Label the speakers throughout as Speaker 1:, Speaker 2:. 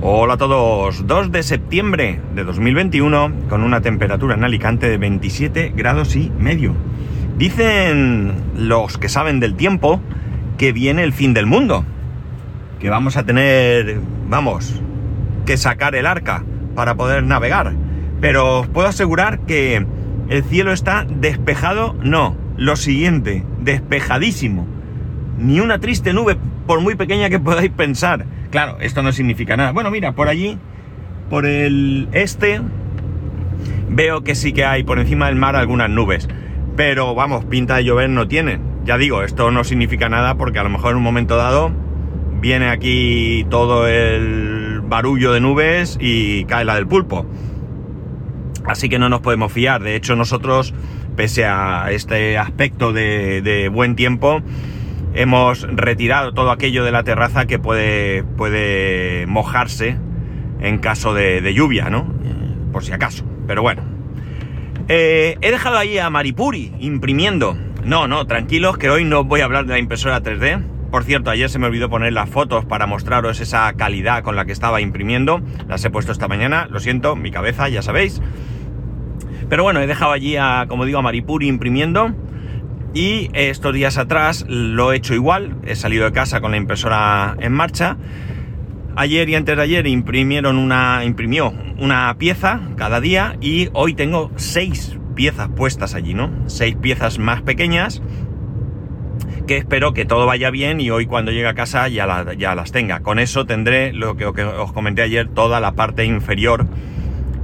Speaker 1: Hola a todos, 2 de septiembre de 2021 con una temperatura en Alicante de 27 grados y medio. Dicen los que saben del tiempo que viene el fin del mundo, que vamos a tener, vamos, que sacar el arca para poder navegar. Pero os puedo asegurar que el cielo está despejado, no, lo siguiente, despejadísimo. Ni una triste nube, por muy pequeña que podáis pensar Claro, esto no significa nada. Bueno, mira, por allí, por el este, veo que sí que hay por encima del mar algunas nubes. Pero vamos, pinta de llover no tiene. Ya digo, esto no significa nada porque a lo mejor en un momento dado viene aquí todo el barullo de nubes y cae la del pulpo. Así que no nos podemos fiar. De hecho, nosotros, pese a este aspecto de, de buen tiempo, hemos retirado todo aquello de la terraza que puede, puede mojarse en caso de, lluvia, ¿no? Eh, por si acaso. Pero bueno. Eh, he dejado ahí a Maripuri imprimiendo. No, no, tranquilos que hoy no voy a hablar de la impresora 3D. Por cierto, ayer se me olvidó poner las fotos para mostraros esa calidad con la que estaba imprimiendo. Las he puesto esta mañana, lo siento, mi cabeza, ya sabéis. Pero bueno, he dejado allí a, como digo, a Maripuri imprimiendo. Y estos días atrás lo he hecho igual, he salido de casa con la impresora en marcha. Ayer y antes de ayer imprimieron una, imprimió una pieza cada día y hoy tengo seis piezas puestas allí, ¿no? Seis piezas más pequeñas que espero que todo vaya bien y hoy cuando llegue a casa ya, ya las tenga. Con eso tendré lo que, os comenté ayer, toda la parte inferior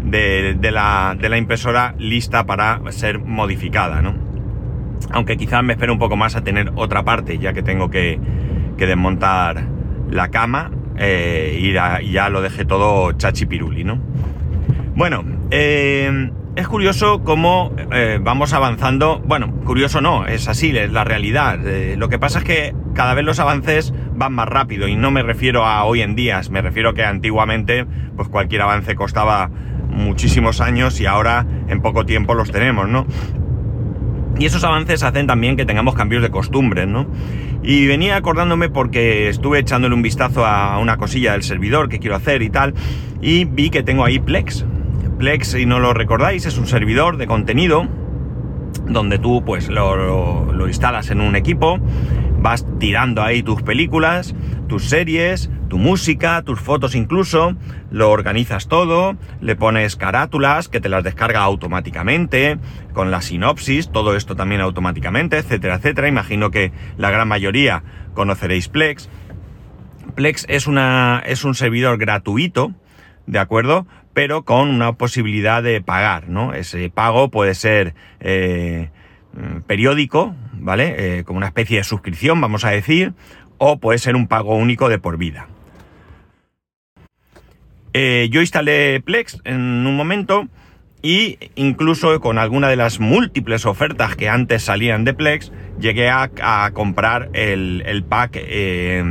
Speaker 1: de, la, de la impresora lista para ser modificada, ¿no? Aunque quizás me espero un poco más a tener otra parte, ya que tengo que, desmontar la cama eh, y, ya, lo dejé todo chachipiruli, ¿no? Bueno, eh, es curioso cómo eh, vamos avanzando. Bueno, curioso no, es así, es la realidad. lo que pasa es que cada vez los avances van más rápido y no me refiero a hoy en día, me refiero que antiguamente pues cualquier avance costaba muchísimos años y ahora en poco tiempo los tenemos, ¿no? Y esos avances hacen también que tengamos cambios de costumbres, ¿no? Y venía acordándome porque estuve echándole un vistazo a una cosilla del servidor que quiero hacer y tal, y vi que tengo ahí Plex. Plex, si no lo recordáis, es un servidor de contenido donde tú pues lo, lo instalas en un equipo, vas tirando ahí tus películas, tus series, tu música, tus fotos incluso, lo organizas todo, le pones carátulas que te las descarga automáticamente, con la sinopsis, todo esto también automáticamente, etcétera, etcétera. Imagino que la gran mayoría conoceréis Plex. Plex es, una, es un servidor gratuito, ¿de acuerdo? Pero con una posibilidad de pagar, ¿no? Ese pago puede ser eh, periódico, ¿vale? Eh, como una especie de suscripción, vamos a decir, o puede ser un pago único de por vida. Eh, yo instalé Plex en un momento y incluso con alguna de las múltiples ofertas que antes salían de Plex, llegué a, comprar el, pack eh,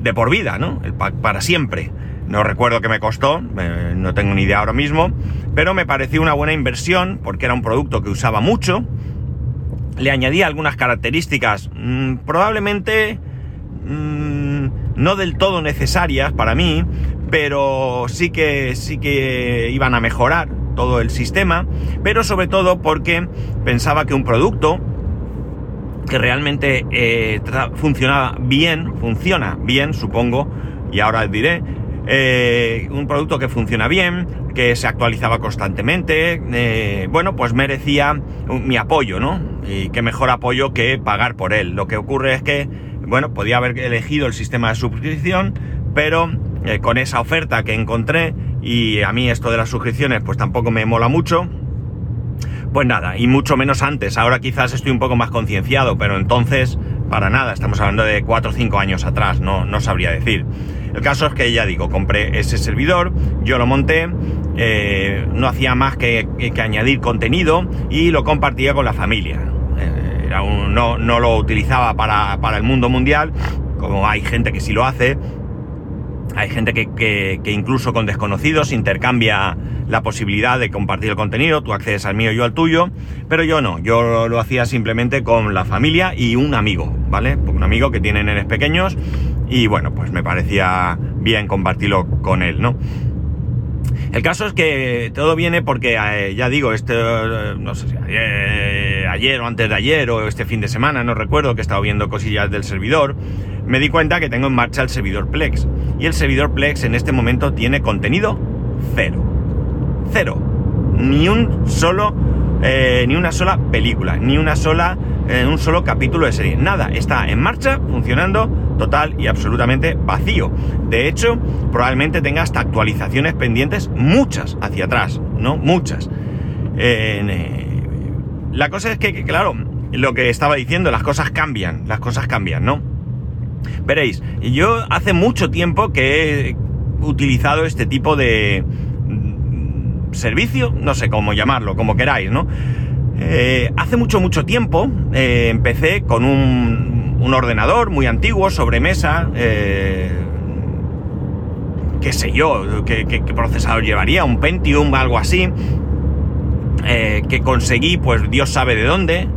Speaker 1: de por vida, ¿no? El pack para siempre. No recuerdo qué me costó, eh, no tengo ni idea ahora mismo, pero me pareció una buena inversión porque era un producto que usaba mucho. Le añadí algunas características, mm, probablemente mm, no del todo necesarias para mí, pero sí que, sí que iban a mejorar todo el sistema, pero sobre todo porque pensaba que un producto que realmente eh, funcionaba bien, funciona bien, supongo, y ahora diré, eh, un producto que funciona bien, que se actualizaba constantemente, eh, bueno, pues merecía mi apoyo, ¿no? Y qué mejor apoyo que pagar por él. Lo que ocurre es que bueno, podía haber elegido el sistema de suscripción, pero eh, con esa oferta que encontré, y a mí esto de las suscripciones pues tampoco me mola mucho, pues nada, y mucho menos antes. Ahora quizás estoy un poco más concienciado, pero entonces, para nada, estamos hablando de 4 o 5 años atrás, no, no sabría decir. El caso es que ya digo, compré ese servidor, yo lo monté, eh, no hacía más que, añadir contenido y lo compartía con la familia no, no, lo utilizaba para, el mundo mundial, como hay gente que sí lo hace. Hay gente que, incluso con desconocidos intercambia la posibilidad de compartir el contenido, tú accedes al mío, yo al tuyo, pero yo no, yo lo hacía simplemente con la familia y un amigo, ¿vale? Un amigo que tiene nenes pequeños y bueno, pues me parecía bien compartirlo con él, ¿no? El caso es que todo viene porque, eh, ya digo, este, eh, no sé si ayer, o antes de ayer o este fin de semana, no recuerdo, que he estado viendo cosillas del servidor, me di cuenta que tengo en marcha el servidor Plex. Y el servidor Plex en este momento tiene contenido cero. Cero. Ni un solo, eh, ni una sola película, ni una sola, un solo capítulo de serie. Nada, está en marcha, funcionando total y absolutamente vacío. De hecho, probablemente tenga hasta actualizaciones pendientes, muchas hacia atrás, ¿no? Muchas. Eh, la cosa es que, claro, lo que estaba diciendo, las cosas cambian, las cosas cambian, ¿no? Veréis, yo hace mucho tiempo que he utilizado este tipo de mm, servicio, no sé cómo llamarlo, como queráis, ¿no? Eh, hace mucho, mucho tiempo eh, empecé con un, un ordenador muy antiguo, sobremesa, eh, qué sé yo, qué, procesador llevaría, un Pentium, algo así, eh, que conseguí, pues Dios sabe de dónde,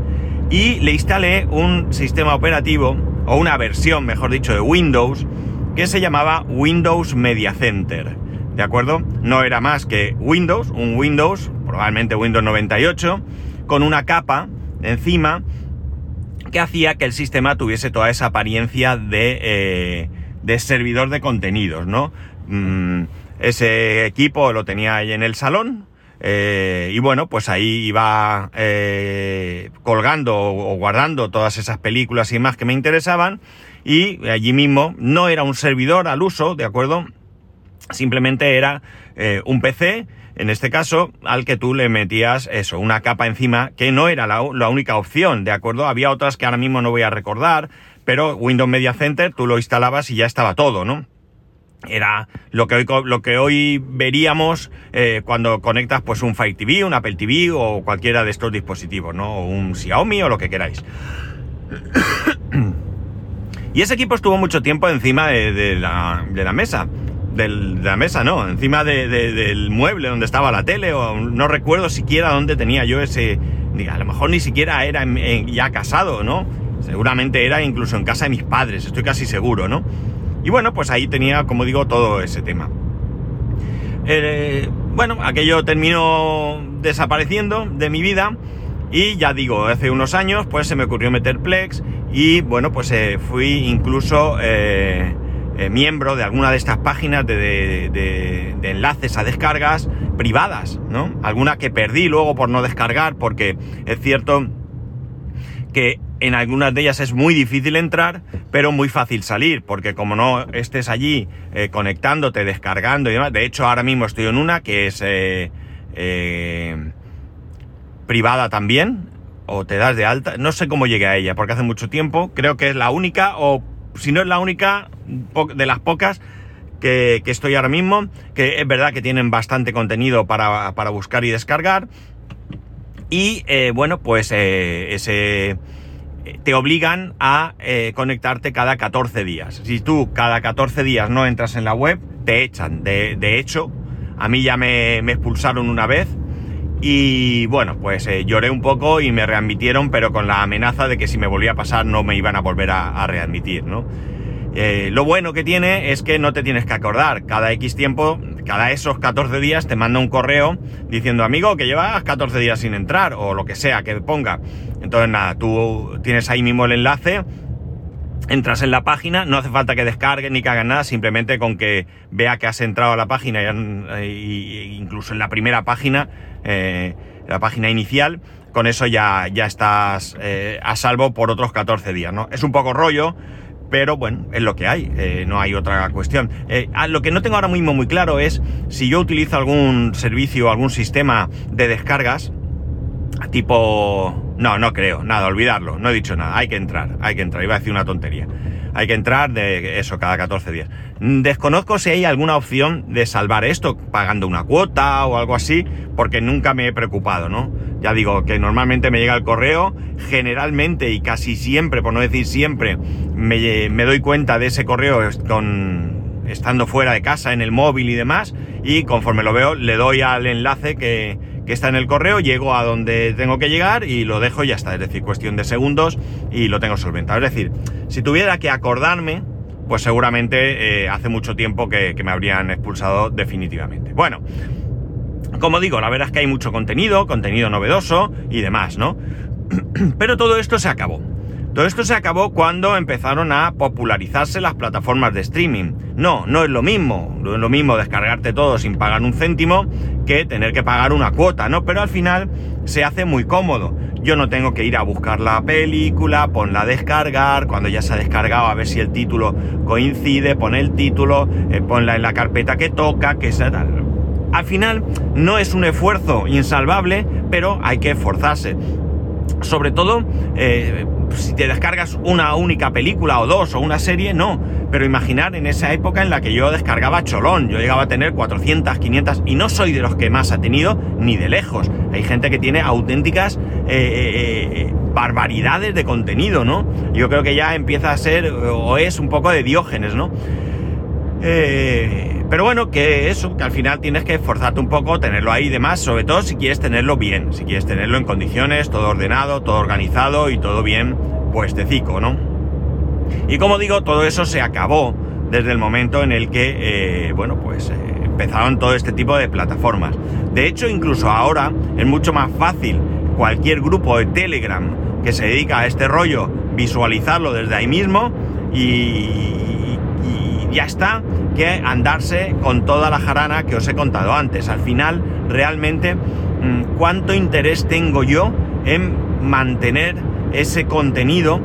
Speaker 1: y le instalé un sistema operativo, o una versión, mejor dicho, de Windows, que se llamaba Windows Media Center. ¿De acuerdo? No era más que Windows, un Windows, probablemente Windows 98, con una capa encima que hacía que el sistema tuviese toda esa apariencia de, eh, de servidor de contenidos, ¿no? Mm, ese equipo lo tenía ahí en el salón. Eh, y bueno, pues ahí iba eh, colgando o guardando todas esas películas y más que me interesaban. Y allí mismo no era un servidor al uso, ¿de acuerdo? Simplemente era un PC en este caso, al que tú le metías eso, una capa encima, que no era la, única opción, ¿de acuerdo? Había otras que ahora mismo no voy a recordar, pero Windows Media Center tú lo instalabas y ya estaba todo, ¿no? Era lo que hoy, lo que hoy veríamos eh, cuando conectas pues un Fire TV, un Apple TV o cualquiera de estos dispositivos, ¿no? O un Xiaomi o lo que queráis. y ese equipo estuvo mucho tiempo encima de, la, de la mesa de la mesa, no, encima del mueble donde estaba la tele, o no recuerdo siquiera dónde tenía yo ese. A lo mejor ni siquiera era ya casado, ¿no? Seguramente era incluso en casa de mis padres, estoy casi seguro, ¿no? Y bueno, pues ahí tenía, como digo, todo ese tema. Eh, bueno, aquello terminó desapareciendo de mi vida. Y ya digo, hace unos años, pues se me ocurrió meter Plex. Y bueno, pues eh, fui incluso. Eh, eh, miembro de alguna de estas páginas de, enlaces a descargas privadas, ¿no? Alguna que perdí luego por no descargar, porque es cierto que en algunas de ellas es muy difícil entrar, pero muy fácil salir, porque como no estés allí eh, conectándote, descargando y demás, de hecho ahora mismo estoy en una que es eh, privada también, o te das de alta, no sé cómo llegué a ella, porque hace mucho tiempo, creo que es la única, o si no es la única, de las pocas que, estoy ahora mismo, que es verdad que tienen bastante contenido para, buscar y descargar. Y eh, bueno, pues eh, ese, te obligan a eh, conectarte cada 14 días. Si tú cada 14 días no entras en la web, te echan. De, hecho, a mí ya me, expulsaron una vez. Y bueno, pues lloré un poco y me readmitieron, pero con la amenaza de que si me volvía a pasar no me iban a volver a, a readmitir, ¿no? Eh, lo bueno que tiene es que no te tienes que acordar. Cada X tiempo, cada esos 14 días te manda un correo diciendo, amigo, que llevas 14 días sin entrar o lo que sea que ponga. Entonces, nada, tú tienes ahí mismo el enlace, entras en la página, no hace falta que descargues ni que hagas nada, simplemente con que vea que has entrado a la página y, incluso en la primera página, eh, la página inicial, con eso ya, ya estás eh, a salvo por otros 14 días, ¿no? Es un poco rollo, pero bueno, es lo que hay, eh, no hay otra cuestión. Lo que no tengo ahora mismo muy claro es si yo utilizo algún servicio, algún sistema de descargas, tipo... No, no creo, nada, olvidarlo, no he dicho nada, hay que entrar, hay que entrar, iba a decir una tontería. Hay que entrar de eso cada 14 días. Desconozco si hay alguna opción de salvar esto pagando una cuota o algo así, porque nunca me he preocupado, ¿no? Ya digo que normalmente me llega el correo, generalmente y casi siempre, por no decir siempre, me, doy cuenta de ese correo con, estando fuera de casa, en el móvil y demás, y conforme lo veo, le doy al enlace que, que está en el correo, llego a donde tengo que llegar y lo dejo y ya está. Es decir, cuestión de segundos y lo tengo solventado. Es decir, si tuviera que acordarme, pues seguramente eh, hace mucho tiempo que, que me habrían expulsado definitivamente. Bueno, como digo, la verdad es que hay mucho contenido, contenido novedoso y demás, ¿no? Pero todo esto se acabó. Todo esto se acabó cuando empezaron a popularizarse las plataformas de streaming. No, no es lo mismo. No es lo mismo descargarte todo sin pagar un céntimo que tener que pagar una cuota, ¿no? Pero al final se hace muy cómodo. Yo no tengo que ir a buscar la película, ponla a descargar, cuando ya se ha descargado a ver si el título coincide, pon el título, eh, ponla en la carpeta que toca, que sea tal. Al final no es un esfuerzo insalvable, pero hay que esforzarse. Sobre todo, eh, si te descargas una única película o dos o una serie, no. Pero imaginar en esa época en la que yo descargaba cholón, yo llegaba a tener 400, 500 y no soy de los que más ha tenido ni de lejos. Hay gente que tiene auténticas eh, eh, eh, barbaridades de contenido, ¿no? Yo creo que ya empieza a ser o es un poco de diógenes, ¿no? Pero bueno, que eso, que al final tienes que esforzarte un poco, tenerlo ahí y demás, sobre todo si quieres tenerlo bien, si quieres tenerlo en condiciones, todo ordenado, todo organizado y todo bien puestecico, ¿no? Y como digo, todo eso se acabó desde el momento en el que, eh, bueno, pues eh, empezaron todo este tipo de plataformas. De hecho, incluso ahora es mucho más fácil cualquier grupo de Telegram que se dedica a este rollo visualizarlo desde ahí mismo y, ya está, que andarse con toda la jarana que os he contado antes. Al final, realmente, mm, ¿cuánto interés tengo yo en mantener ese contenido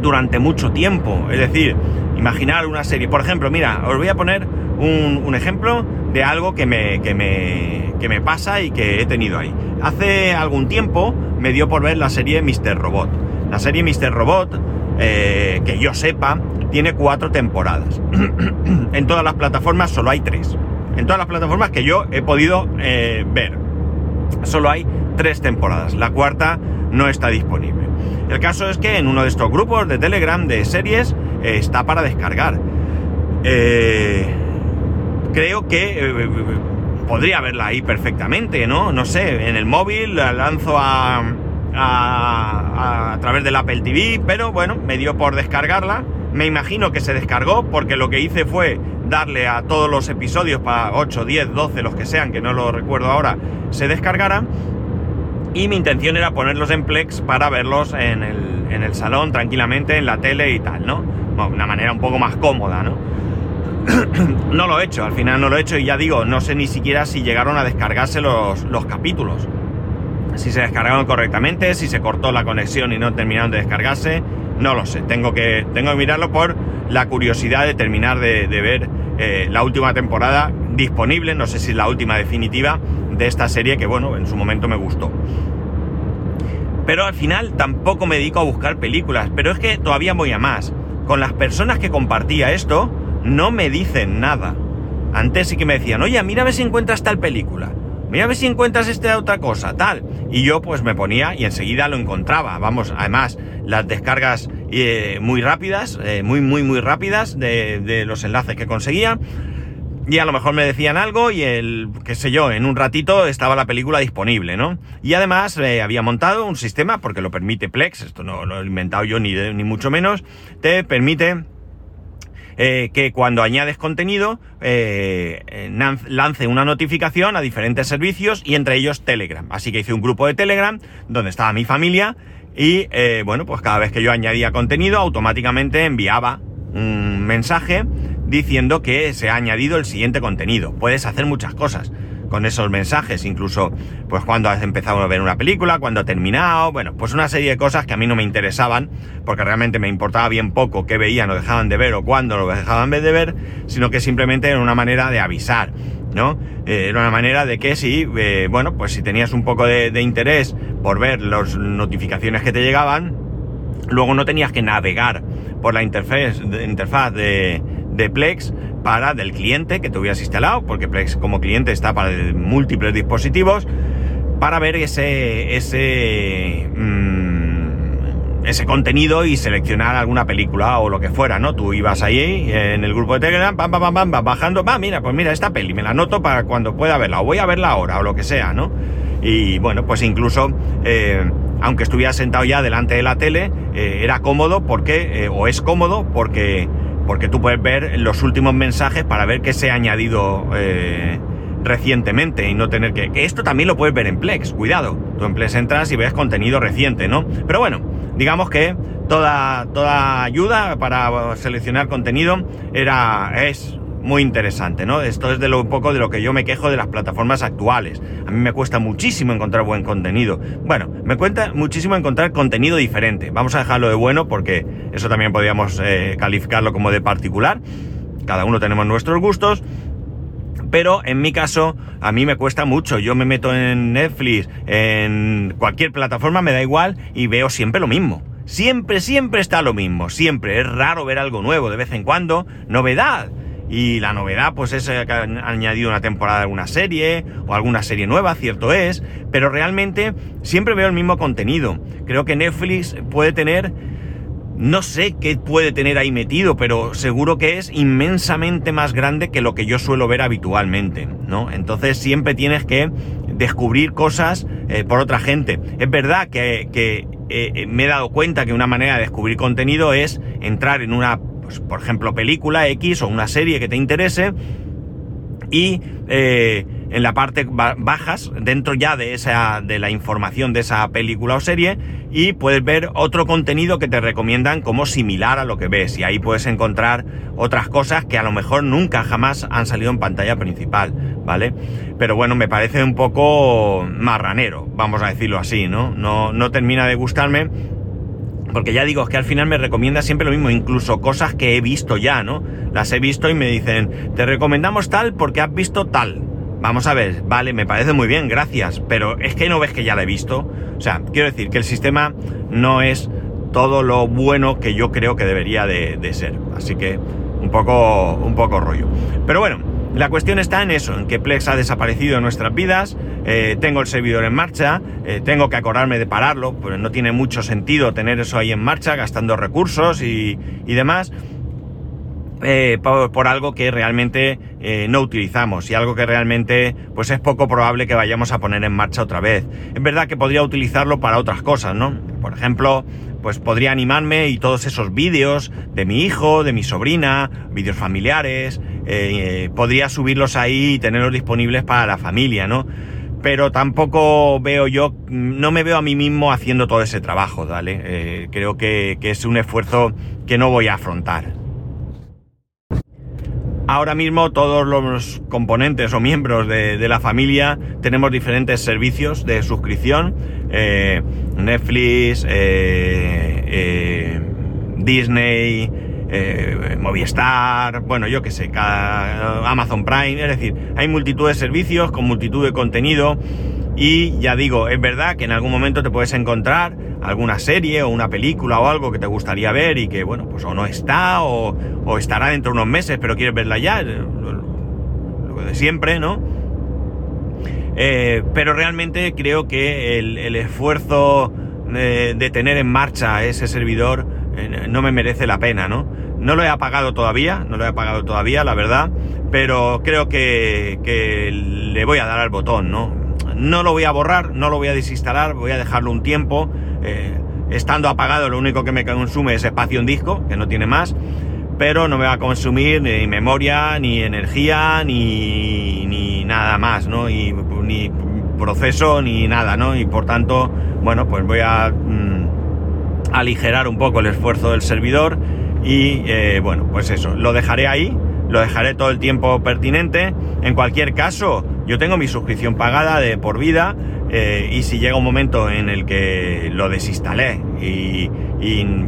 Speaker 1: durante mucho tiempo? Es decir, imaginar una serie. Por ejemplo, mira, os voy a poner un, ejemplo de algo que me, que, me, que me pasa y que he tenido ahí. Hace algún tiempo me dio por ver la serie Mr. Robot. La serie Mr. Robot, eh, que yo sepa, tiene cuatro temporadas. en todas las plataformas solo hay tres. En todas las plataformas que yo he podido eh, ver, solo hay tres temporadas. La cuarta no está disponible. El caso es que en uno de estos grupos de Telegram de series eh, está para descargar. Eh, creo que podría verla ahí perfectamente, ¿no? No sé, en el móvil la lanzo a, a, a través del Apple TV, pero bueno, me dio por descargarla me imagino que se descargó porque lo que hice fue darle a todos los episodios para 8, 10, 12, los que sean, que no lo recuerdo ahora, se descargaran. Y mi intención era ponerlos en Plex para verlos en el, en el salón tranquilamente, en la tele y tal, ¿no? una manera un poco más cómoda, ¿no? no lo he hecho, al final no lo he hecho y ya digo, no sé ni siquiera si llegaron a descargarse los, los capítulos. Si se descargaron correctamente, si se cortó la conexión y no terminaron de descargarse, no lo sé, tengo que, tengo que mirarlo por la curiosidad de terminar de, ver eh, la última temporada disponible, no sé si es la última definitiva de esta serie que bueno, en su momento me gustó. Pero al final tampoco me dedico a buscar películas, pero es que todavía voy a más. Con las personas que compartía esto, no me dicen nada. Antes sí que me decían, oye, ver si encuentras tal película mira a ver si encuentras esta otra cosa, tal. Y yo pues me ponía y enseguida lo encontraba. Vamos, además, las descargas eh, muy rápidas, eh, muy, muy, muy rápidas de, los enlaces que conseguía. Y a lo mejor me decían algo y el, qué sé yo, en un ratito estaba la película disponible, ¿no? Y además eh, había montado un sistema, porque lo permite Plex, esto no lo he inventado yo ni, ni mucho menos, te permite eh, que cuando añades contenido eh, lance una notificación a diferentes servicios y entre ellos Telegram. Así que hice un grupo de Telegram donde estaba mi familia y eh, bueno, pues cada vez que yo añadía contenido automáticamente enviaba un mensaje diciendo que se ha añadido el siguiente contenido. Puedes hacer muchas cosas con esos mensajes, incluso pues cuando has empezado a ver una película, cuando ha terminado, bueno, pues una serie de cosas que a mí no me interesaban, porque realmente me importaba bien poco qué veían o dejaban de ver o cuándo lo dejaban de ver, sino que simplemente era una manera de avisar, ¿no? Eh, era una manera de que si, eh, bueno, pues si tenías un poco de, interés por ver las notificaciones que te llegaban, luego no tenías que navegar por la interfaz, interfaz de, de Plex para del cliente que te hubieras instalado, porque Plex como cliente está para múltiples dispositivos, para ver ese, ese, mm, ese contenido y seleccionar alguna película o lo que fuera, ¿no? Tú ibas ahí en el grupo de Telegram, pam, pam, pam, pam, bajando, va, mira, pues mira esta peli, me la anoto para cuando pueda verla, o voy a verla ahora, o lo que sea, ¿no? Y bueno, pues incluso, eh, aunque estuviera sentado ya delante de la tele, eh, era cómodo porque, eh, o es cómodo porque porque tú puedes ver los últimos mensajes para ver qué se ha añadido eh, recientemente y no tener que... Esto también lo puedes ver en Plex, cuidado. Tú en Plex entras y ves contenido reciente, ¿no? Pero bueno, digamos que toda, toda ayuda para seleccionar contenido era, es muy interesante, ¿no? Esto es de lo un poco de lo que yo me quejo de las plataformas actuales. A mí me cuesta muchísimo encontrar buen contenido. Bueno, me cuesta muchísimo encontrar contenido diferente. Vamos a dejarlo de bueno porque eso también podríamos eh, calificarlo como de particular. Cada uno tenemos nuestros gustos. Pero en mi caso, a mí me cuesta mucho. Yo me meto en Netflix, en cualquier plataforma, me da igual y veo siempre lo mismo. Siempre, siempre está lo mismo. Siempre. Es raro ver algo nuevo de vez en cuando. Novedad y la novedad, pues es que han añadido una temporada de alguna serie o alguna serie nueva, cierto es, pero realmente siempre veo el mismo contenido. Creo que Netflix puede tener, no sé qué puede tener ahí metido, pero seguro que es inmensamente más grande que lo que yo suelo ver habitualmente, ¿no? Entonces siempre tienes que descubrir cosas eh, por otra gente. Es verdad que, eh, eh, me he dado cuenta que una manera de descubrir contenido es entrar en una pues, por ejemplo, película X o una serie que te interese y eh, en la parte bajas dentro ya de esa de la información de esa película o serie y puedes ver otro contenido que te recomiendan como similar a lo que ves y ahí puedes encontrar otras cosas que a lo mejor nunca jamás han salido en pantalla principal, ¿vale? Pero bueno, me parece un poco marranero, vamos a decirlo así, ¿no? No, no termina de gustarme porque ya digo, es que al final me recomienda siempre lo mismo, incluso cosas que he visto ya, ¿no? Las he visto y me dicen, te recomendamos tal porque has visto tal. Vamos a ver, vale, me parece muy bien, gracias, pero es que no ves que ya la he visto. O sea, quiero decir que el sistema no es todo lo bueno que yo creo que debería de, de ser. Así que un poco, un poco rollo. Pero bueno, la cuestión está en eso, en que Plex ha desaparecido de nuestras vidas, eh, tengo el servidor en marcha, eh, tengo que acordarme de pararlo, pues no tiene mucho sentido tener eso ahí en marcha, gastando recursos y, demás, eh, por, algo que realmente no utilizamos y algo que realmente pues es poco probable que vayamos a poner en marcha otra vez. Es verdad que podría utilizarlo para otras cosas, ¿no? Por ejemplo, pues podría animarme y todos esos vídeos de mi hijo, de mi sobrina, vídeos familiares, eh, podría subirlos ahí y tenerlos disponibles para la familia, ¿no? Pero tampoco veo yo, no me veo a mí mismo haciendo todo ese trabajo, ¿vale? Eh, creo que, es un esfuerzo que no voy a afrontar. Ahora mismo todos los componentes o miembros de, la familia tenemos diferentes servicios de suscripción. Eh, Netflix, Disney, eh, Movistar, bueno, yo qué sé, Amazon Prime, es decir, hay multitud de servicios con multitud de contenido y ya digo, es verdad que en algún momento te puedes encontrar alguna serie o una película o algo que te gustaría ver y que, bueno, pues o no está o, estará dentro de unos meses, pero quieres verla ya, lo, de siempre, ¿no? Eh, pero realmente creo que el, esfuerzo de, tener en marcha ese servidor eh, no me merece la pena, ¿no? No lo he apagado todavía, no lo he apagado todavía, la verdad, pero creo que, le voy a dar al botón, ¿no? No lo voy a borrar, no lo voy a desinstalar, voy a dejarlo un tiempo. Eh, estando apagado, lo único que me consume es espacio en disco, que no tiene más, pero no me va a consumir ni memoria, ni energía, ni, ni nada más, ¿no? Y, ni proceso, ni nada, ¿no? Y por tanto, bueno, pues voy a mm, aligerar un poco el esfuerzo del servidor y eh, bueno, pues eso, lo dejaré ahí, lo dejaré todo el tiempo pertinente. En cualquier caso, yo tengo mi suscripción pagada de por vida eh, y si llega un momento en el que lo desinstalé y,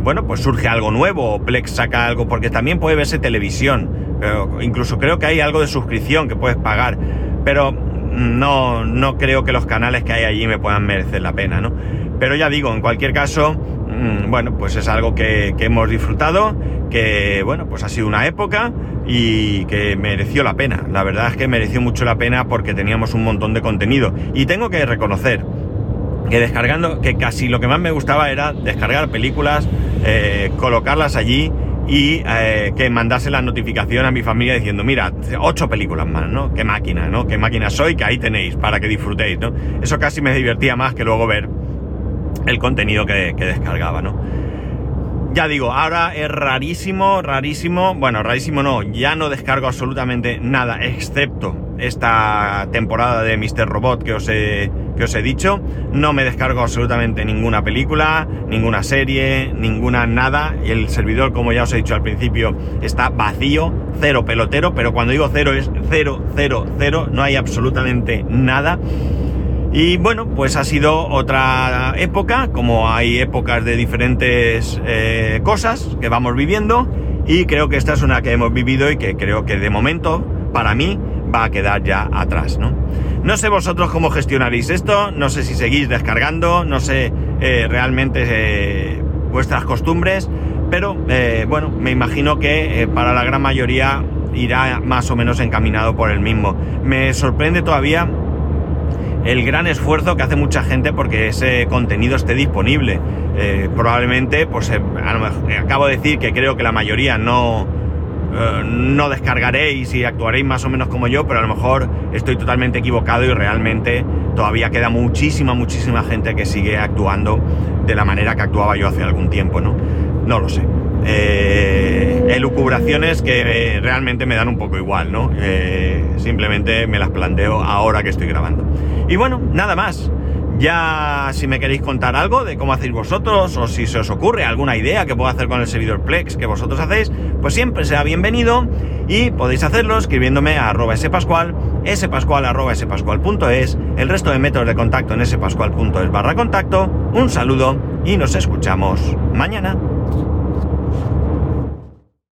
Speaker 1: bueno, pues surge algo nuevo, Plex saca algo, porque también puede verse televisión, pero incluso creo que hay algo de suscripción que puedes pagar, pero no, no creo que los canales que hay allí me puedan merecer la pena, ¿no? Pero ya digo, en cualquier caso, Mm, bueno, pues es algo que, hemos disfrutado, que bueno, pues ha sido una época y que mereció la pena. La verdad es que mereció mucho la pena porque teníamos un montón de contenido. Y tengo que reconocer que descargando, que casi lo que más me gustaba era descargar películas, eh, colocarlas allí y eh, que mandase la notificación a mi familia diciendo, mira, ocho películas más, ¿no? Qué máquina, ¿no? Qué máquina soy, que ahí tenéis para que disfrutéis, ¿no? Eso casi me divertía más que luego ver el contenido que, descargaba, ¿no? Ya digo, ahora es rarísimo, rarísimo, bueno, rarísimo no, ya no descargo absolutamente nada, excepto esta temporada de Mr. Robot que os he, que os he dicho. No me descargo absolutamente ninguna película, ninguna serie, ninguna nada. El servidor, como ya os he dicho al principio, está vacío, cero pelotero, pero cuando digo cero es cero, cero, cero, no hay absolutamente nada. Y bueno, pues ha sido otra época, como hay épocas de diferentes eh, cosas que vamos viviendo, y creo que esta es una que hemos vivido y que creo que de momento, para mí, va a quedar ya atrás, ¿no? No sé vosotros cómo gestionaréis esto, no sé si seguís descargando, no sé eh, realmente eh, vuestras costumbres, pero bueno, me imagino que para la gran mayoría irá más o menos encaminado por el mismo. Me sorprende todavía el gran esfuerzo que hace mucha gente porque ese contenido esté disponible. probablemente, pues acabo de decir que creo que la mayoría no, eh, no descargaréis y actuaréis más o menos como yo, pero a lo mejor estoy totalmente equivocado y realmente todavía queda muchísima, muchísima gente que sigue actuando de la manera que actuaba yo hace algún tiempo, ¿no? No lo sé. Eh, elucubraciones que eh, realmente me dan un poco igual, ¿no? simplemente me las planteo ahora que estoy grabando. Y bueno, nada más. Ya si me queréis contar algo de cómo hacéis vosotros o si se os ocurre alguna idea que puedo hacer con el servidor Plex que vosotros hacéis, pues siempre sea bienvenido y podéis hacerlo escribiéndome a arroba spascual, spascual arroba spascual.es, el resto de métodos de contacto en spascual.es barra contacto. Un saludo y nos escuchamos mañana.